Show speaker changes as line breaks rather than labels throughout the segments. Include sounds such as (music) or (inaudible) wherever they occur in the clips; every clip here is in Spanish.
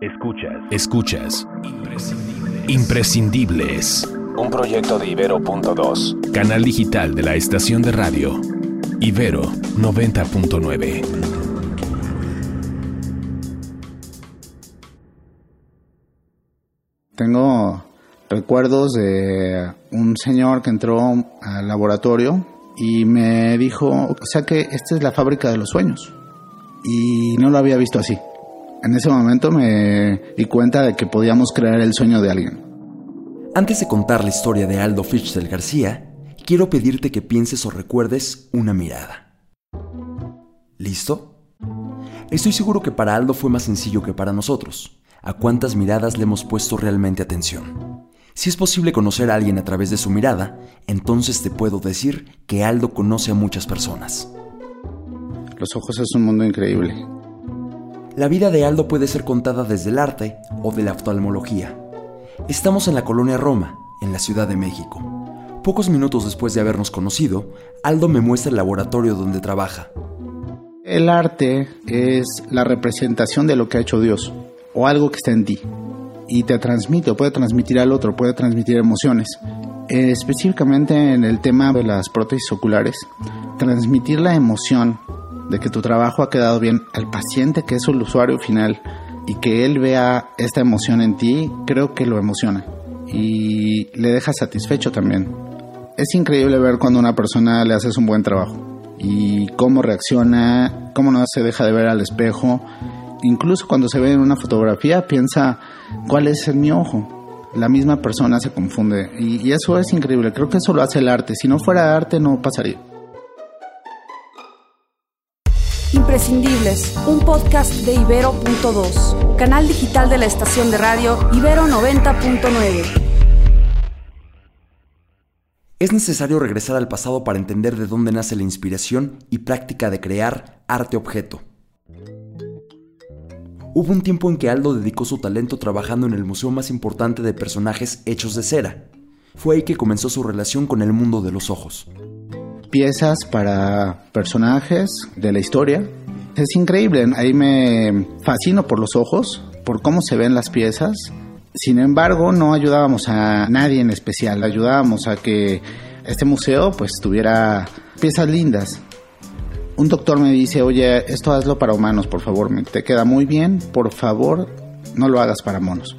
Escuchas. Escuchas. Imprescindibles.
Un proyecto de Ibero.2.
Canal digital de la estación de radio. Ibero 90.9.
Tengo recuerdos de un señor que entró al laboratorio y me dijo, o sea que esta es la fábrica de los sueños. Y no lo había visto así. En ese momento me di cuenta de que podíamos crear el sueño de alguien.
Antes de contar la historia de Aldo Fichtel García, quiero pedirte que pienses o recuerdes una mirada. ¿Listo? Estoy seguro que para Aldo fue más sencillo que para nosotros. ¿A cuántas miradas le hemos puesto realmente atención? Si es posible conocer a alguien a través de su mirada, entonces te puedo decir que Aldo conoce a muchas personas.
Los ojos es un mundo increíble.
La vida de Aldo puede ser contada desde el arte o de la oftalmología. Estamos en la colonia Roma, en la Ciudad de México. Pocos minutos después de habernos conocido, Aldo me muestra el laboratorio donde trabaja.
El arte es la representación de lo que ha hecho Dios o algo que está en ti y te transmite o puede transmitir al otro, puede transmitir emociones. Específicamente en el tema de las prótesis oculares, transmitir la emoción de que tu trabajo ha quedado bien al paciente que es el usuario final y que él vea esta emoción en ti, creo que lo emociona y le deja satisfecho también. Es increíble ver cuando una persona le haces un buen trabajo y cómo reacciona, cómo no se deja de ver al espejo incluso cuando se ve en una fotografía, piensa cuál es mi ojo. La misma persona se confunde y, eso es increíble. Creo que eso lo hace el arte. Si no fuera arte, no pasaría.
Un podcast de Ibero.2, canal digital de la estación de radio Ibero 90.9.
Es necesario regresar al pasado para entender de dónde nace la inspiración y práctica de crear arte objeto. Hubo un tiempo en que Aldo dedicó su talento trabajando en el museo más importante de personajes hechos de cera. Fue ahí que comenzó su relación con el mundo de los ojos.
Piezas para personajes de la historia. Es increíble, ahí me fascino por los ojos, por cómo se ven las piezas. Sin embargo, no ayudábamos a nadie en especial, ayudábamos a que este museo pues tuviera piezas lindas, un doctor me dice, oye, esto hazlo para humanos, por favor, te queda muy bien, por favor, no lo hagas para monos.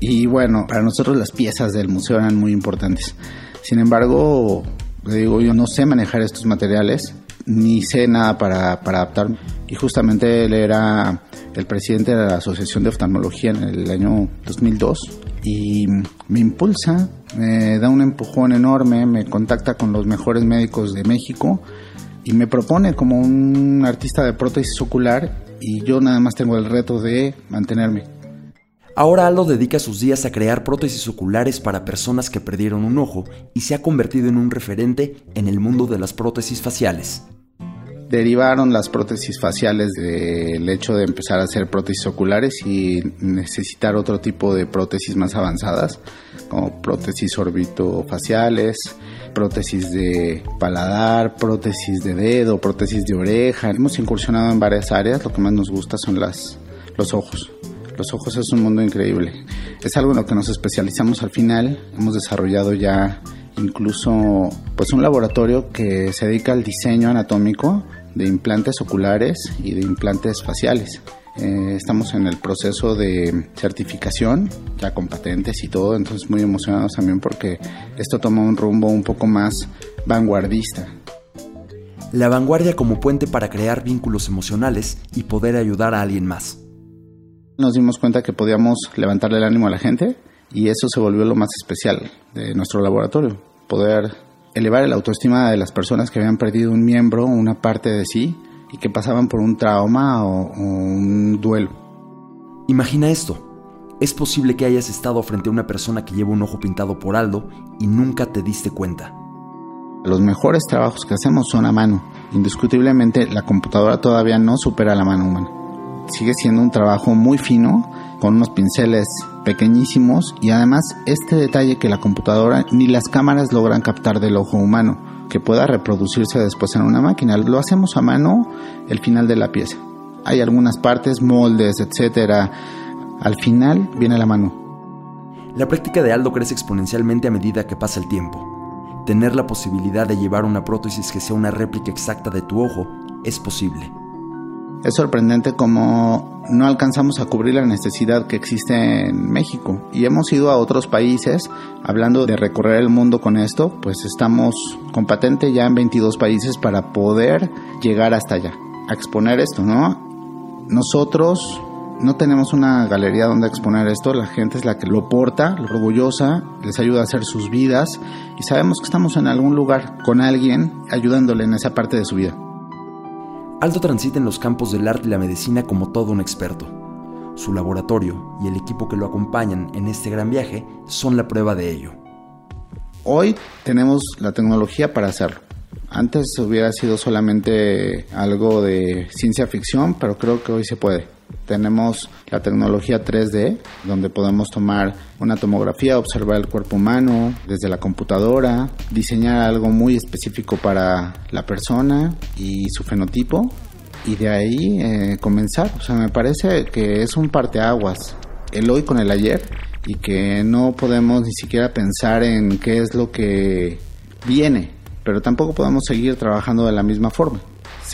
Y bueno, para nosotros las piezas del museo eran muy importantes. Sin embargo, le digo, yo no sé manejar estos materiales, ni sé nada para, para adaptar. Y justamente él era el presidente de la Asociación de Oftalmología en el año 2002 y me impulsa, me da un empujón enorme, me contacta con los mejores médicos de México y me propone como un artista de prótesis ocular y yo nada más tengo el reto de mantenerme.
Ahora Aldo dedica sus días a crear prótesis oculares para personas que perdieron un ojo y se ha convertido en un referente en el mundo de las prótesis faciales.
Derivaron las prótesis faciales del hecho de empezar a hacer prótesis oculares y necesitar otro tipo de prótesis más avanzadas, como prótesis orbitofaciales, prótesis de paladar, prótesis de dedo, prótesis de oreja. Hemos incursionado en varias áreas, lo que más nos gusta son las, los ojos. Los ojos es un mundo increíble. Es algo en lo que nos especializamos al final. Hemos desarrollado ya incluso pues un laboratorio que se dedica al diseño anatómico de implantes oculares y de implantes faciales. Eh, estamos en el proceso de certificación, ya con patentes y todo, entonces muy emocionados también porque esto toma un rumbo un poco más vanguardista.
La vanguardia como puente para crear vínculos emocionales y poder ayudar a alguien más.
Nos dimos cuenta que podíamos levantarle el ánimo a la gente y eso se volvió lo más especial de nuestro laboratorio, poder elevar la autoestima de las personas que habían perdido un miembro, una parte de sí, y que pasaban por un trauma o, un duelo.
Imagina esto. Es posible que hayas estado frente a una persona que lleva un ojo pintado por Aldo y nunca te diste cuenta.
Los mejores trabajos que hacemos son a mano. Indiscutiblemente la computadora todavía no supera la mano humana. Sigue siendo un trabajo muy fino, con unos pinceles pequeñísimos y además este detalle que la computadora ni las cámaras logran captar del ojo humano que pueda reproducirse después en una máquina. Lo hacemos a mano el final de la pieza. Hay algunas partes, moldes, etcétera, al final viene la mano.
La práctica de Aldo crece exponencialmente a medida que pasa el tiempo. Tener la posibilidad de llevar una prótesis que sea una réplica exacta de tu ojo es posible.
Es sorprendente cómo no alcanzamos a cubrir la necesidad que existe en México y hemos ido a otros países hablando de recorrer el mundo con esto, pues estamos con patente ya en 22 países para poder llegar hasta allá, a exponer esto, ¿no? Nosotros no tenemos una galería donde exponer esto, la gente es la que lo porta, lo orgullosa, les ayuda a hacer sus vidas y sabemos que estamos en algún lugar con alguien ayudándole en esa parte de su vida.
Aldo transita en los campos del arte y la medicina como todo un experto. Su laboratorio y el equipo que lo acompañan en este gran viaje son la prueba de ello.
Hoy tenemos la tecnología para hacerlo. Antes hubiera sido solamente algo de ciencia ficción, pero creo que hoy se puede. Tenemos la tecnología 3D, donde podemos tomar una tomografía, observar el cuerpo humano desde la computadora, diseñar algo muy específico para la persona y su fenotipo, y de ahí eh, comenzar. O sea, me parece que es un parteaguas, el hoy con el ayer, y que no podemos ni siquiera pensar en qué es lo que viene, pero tampoco podemos seguir trabajando de la misma forma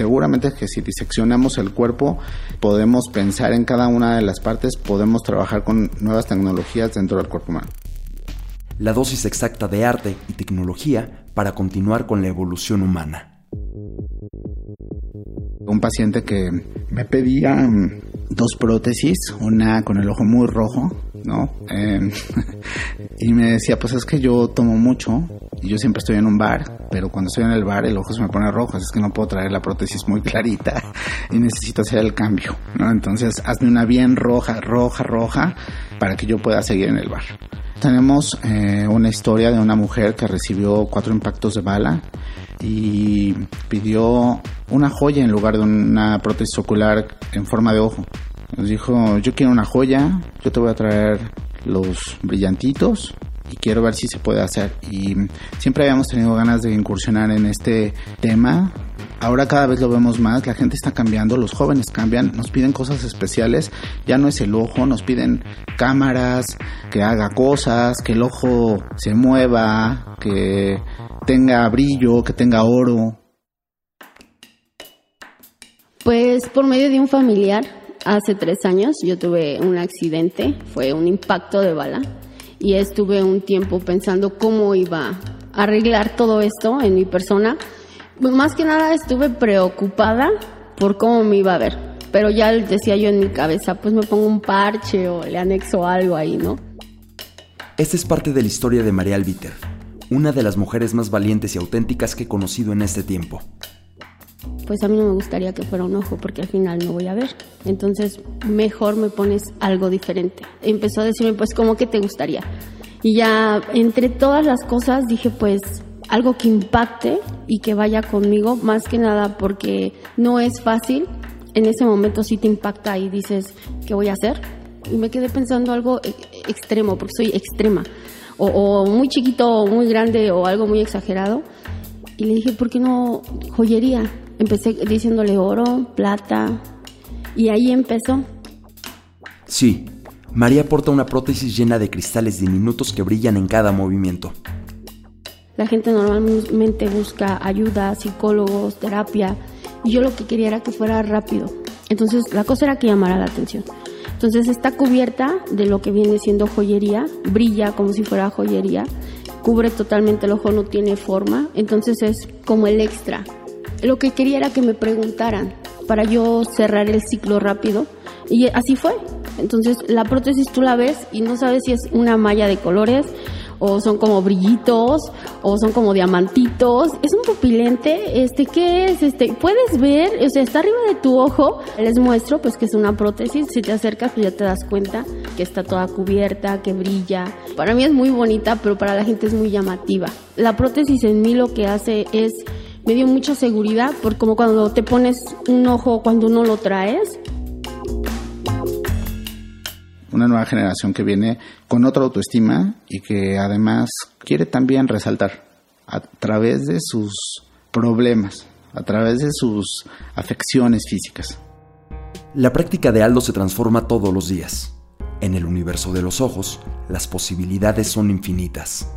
seguramente que si diseccionamos el cuerpo podemos pensar en cada una de las partes, podemos trabajar con nuevas tecnologías dentro del cuerpo humano.
La dosis exacta de arte y tecnología para continuar con la evolución humana.
Un paciente que me pedía mm, dos prótesis, una con el ojo muy rojo, ¿no? Em, (laughs) y me decía, pues es que yo tomo mucho yo siempre estoy en un bar, pero cuando estoy en el bar el ojo se me pone rojo, así es que no puedo traer la prótesis muy clarita y necesito hacer el cambio, ¿no? Entonces hazme una bien roja, roja, roja para que yo pueda seguir en el bar. Tenemos eh, una historia de una mujer que recibió cuatro impactos de bala y pidió una joya en lugar de una prótesis ocular en forma de ojo. Nos dijo, yo quiero una joya, yo te voy a traer los brillantitos y quiero ver si se puede hacer. Y siempre habíamos tenido ganas de incursionar en este tema. Ahora cada vez lo vemos más, la gente está cambiando, los jóvenes cambian, nos piden cosas especiales, ya no es el ojo, nos piden cámaras, que haga cosas, que el ojo se mueva, que tenga brillo, que tenga oro.
Pues por medio de un familiar, hace tres años yo tuve un accidente, fue un impacto de bala y estuve un tiempo pensando cómo iba a arreglar todo esto en mi persona. Más que nada estuve preocupada por cómo me iba a ver, pero ya decía yo en mi cabeza, pues me pongo un parche o le anexo algo ahí, ¿no?
Esta es parte de la historia de María Albiter, una de las mujeres más valientes y auténticas que he conocido en este tiempo
pues a mí no me gustaría que fuera un ojo porque al final no voy a ver. Entonces, mejor me pones algo diferente. Empezó a decirme, pues, ¿cómo que te gustaría? Y ya entre todas las cosas dije, pues, algo que impacte y que vaya conmigo, más que nada porque no es fácil. En ese momento sí te impacta y dices, ¿qué voy a hacer? Y me quedé pensando algo e-, extremo, porque soy extrema. O, o muy chiquito, o muy grande, o algo muy exagerado. Y le dije, ¿por qué no joyería? Empecé diciéndole oro, plata, y ahí empezó.
Sí, María porta una prótesis llena de cristales diminutos que brillan en cada movimiento.
La gente normalmente busca ayuda, psicólogos, terapia, y yo lo que quería era que fuera rápido. Entonces la cosa era que llamara la atención. Entonces está cubierta de lo que viene siendo joyería, brilla como si fuera joyería, cubre totalmente el ojo, no tiene forma, entonces es como el extra lo que quería era que me preguntaran para yo cerrar el ciclo rápido. Y así fue. Entonces la prótesis tú la ves y no sabes si es una malla de colores o son como brillitos o son como diamantitos. Es un pupilente, este, ¿qué es? Este, puedes ver, o sea, está arriba de tu ojo. Les muestro pues que es una prótesis. Si te acercas pues ya te das cuenta que está toda cubierta, que brilla. Para mí es muy bonita, pero para la gente es muy llamativa. La prótesis en mí lo que hace es me dio mucha seguridad, por como cuando te pones un ojo cuando no lo traes.
Una nueva generación que viene con otra autoestima y que además quiere también resaltar a través de sus problemas, a través de sus afecciones físicas.
La práctica de Aldo se transforma todos los días. En el universo de los ojos, las posibilidades son infinitas.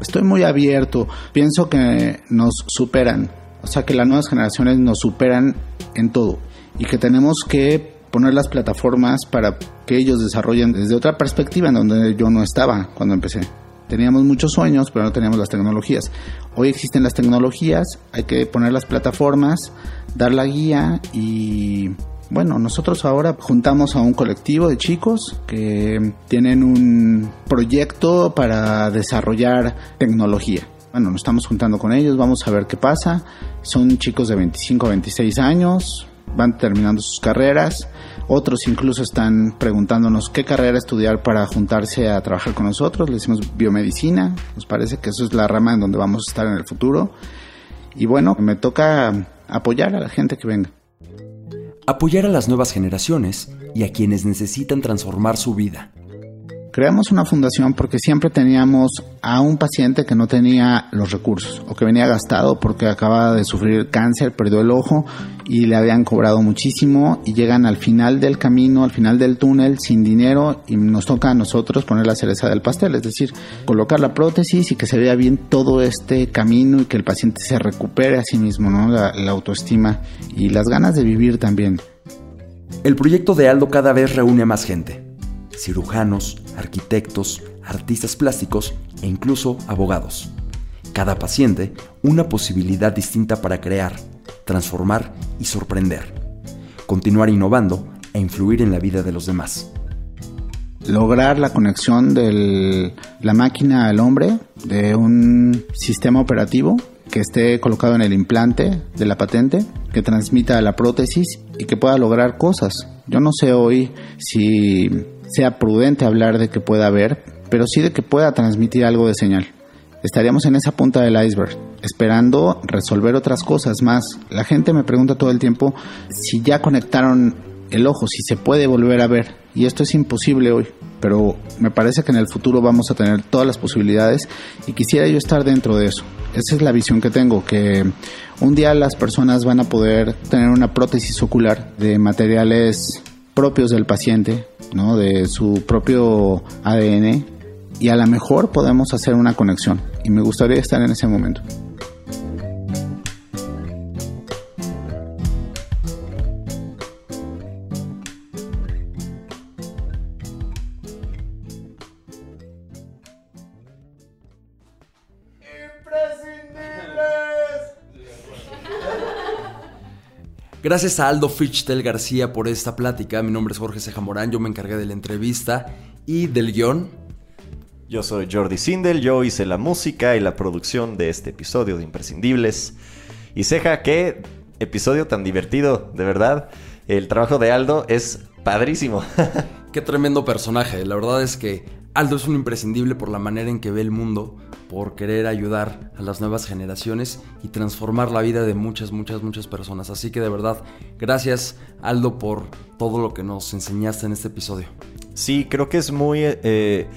Estoy muy abierto, pienso que nos superan, o sea que las nuevas generaciones nos superan en todo y que tenemos que poner las plataformas para que ellos desarrollen desde otra perspectiva en donde yo no estaba cuando empecé. Teníamos muchos sueños, pero no teníamos las tecnologías. Hoy existen las tecnologías, hay que poner las plataformas, dar la guía y bueno, nosotros ahora juntamos a un colectivo de chicos que tienen un proyecto para desarrollar tecnología. Bueno, nos estamos juntando con ellos, vamos a ver qué pasa. Son chicos de 25 a 26 años, van terminando sus carreras. Otros incluso están preguntándonos qué carrera estudiar para juntarse a trabajar con nosotros. Le decimos biomedicina. Nos parece que eso es la rama en donde vamos a estar en el futuro. Y bueno, me toca apoyar a la gente que venga.
Apoyar a las nuevas generaciones y a quienes necesitan transformar su vida.
Creamos una fundación porque siempre teníamos a un paciente que no tenía los recursos o que venía gastado porque acaba de sufrir cáncer, perdió el ojo y le habían cobrado muchísimo y llegan al final del camino, al final del túnel sin dinero y nos toca a nosotros poner la cereza del pastel, es decir, colocar la prótesis y que se vea bien todo este camino y que el paciente se recupere a sí mismo, ¿no? la, la autoestima y las ganas de vivir también.
El proyecto de Aldo cada vez reúne a más gente cirujanos, arquitectos, artistas plásticos e incluso abogados. Cada paciente una posibilidad distinta para crear, transformar y sorprender. Continuar innovando e influir en la vida de los demás.
Lograr la conexión de la máquina al hombre, de un sistema operativo que esté colocado en el implante de la patente, que transmita la prótesis y que pueda lograr cosas. Yo no sé hoy si sea prudente hablar de que pueda haber, pero sí de que pueda transmitir algo de señal. Estaríamos en esa punta del iceberg, esperando resolver otras cosas más. La gente me pregunta todo el tiempo si ya conectaron el ojo, si se puede volver a ver. Y esto es imposible hoy, pero me parece que en el futuro vamos a tener todas las posibilidades y quisiera yo estar dentro de eso. Esa es la visión que tengo, que un día las personas van a poder tener una prótesis ocular de materiales propios del paciente, ¿no? de su propio ADN y a lo mejor podemos hacer una conexión y me gustaría estar en ese momento.
Gracias a Aldo Fichtel García por esta plática. Mi nombre es Jorge Ceja Morán, yo me encargué de la entrevista y del guion.
Yo soy Jordi Sindel, yo hice la música y la producción de este episodio de Imprescindibles. Y Ceja, qué episodio tan divertido, de verdad. El trabajo de Aldo es padrísimo. (laughs)
qué tremendo personaje. La verdad es que Aldo es un imprescindible por la manera en que ve el mundo, por querer ayudar a las nuevas generaciones y transformar la vida de muchas, muchas, muchas personas. Así que de verdad, gracias Aldo por todo lo que nos enseñaste en este episodio.
Sí, creo que es muy... Eh,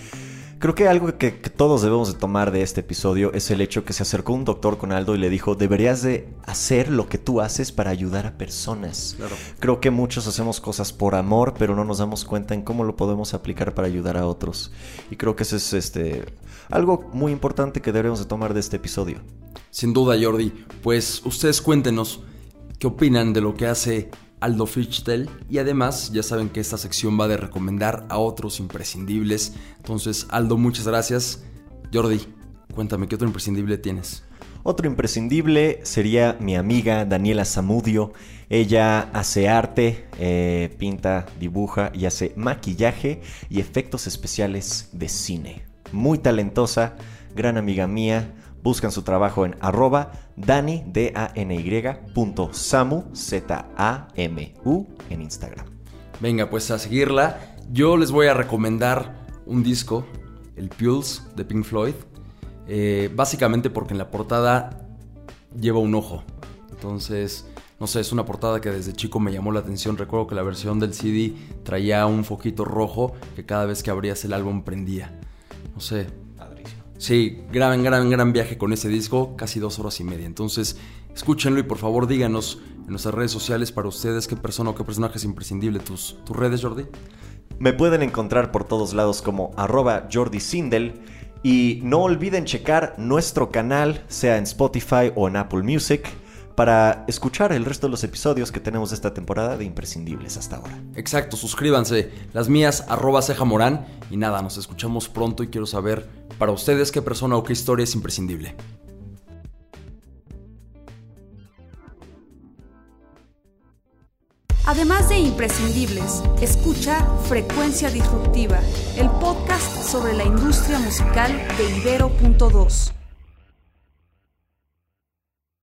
Creo que algo que, todos debemos de tomar de este episodio es el hecho que se acercó un doctor con Aldo y le dijo, deberías de hacer lo que tú haces para ayudar a personas. Creo que muchos hacemos cosas por amor, pero no nos damos cuenta en cómo lo podemos aplicar para ayudar a otros. Y creo que eso es este, algo muy importante que debemos de tomar de este episodio.
Sin duda, Jordi. Pues ustedes cuéntenos qué opinan de lo que hace Aldo Fichtel y además ya saben que esta sección va de recomendar a otros imprescindibles. Entonces, Aldo, muchas gracias. Jordi, cuéntame, ¿qué otro imprescindible tienes?
Otro imprescindible sería mi amiga Daniela Zamudio. Ella hace arte, eh, pinta, dibuja y hace maquillaje y efectos especiales de cine. Muy talentosa, gran amiga mía Buscan su trabajo en arroba dani, d a n y punto samu, z a m u en Instagram.
Venga, pues a seguirla. Yo les voy a recomendar un disco, el Pulse de Pink Floyd. Eh, básicamente porque en la portada lleva un ojo. Entonces, no sé, es una portada que desde chico me llamó la atención. Recuerdo que la versión del CD traía un foquito rojo que cada vez que abrías el álbum prendía. No sé, Sí, gran, gran, gran viaje con ese disco, casi dos horas y media. Entonces, escúchenlo y por favor díganos en nuestras redes sociales para ustedes qué persona o qué personaje es imprescindible. ¿Tus, tus redes, Jordi?
Me pueden encontrar por todos lados como arroba Jordi Sindel. Y no olviden checar nuestro canal, sea en Spotify o en Apple Music, para escuchar el resto de los episodios que tenemos esta temporada de imprescindibles hasta ahora.
Exacto, suscríbanse. Las mías, arroba ceja morán. Y nada, nos escuchamos pronto y quiero saber para ustedes qué persona o qué historia es imprescindible.
Además de imprescindibles, escucha Frecuencia Disruptiva, el podcast sobre la industria musical de Ibero.2.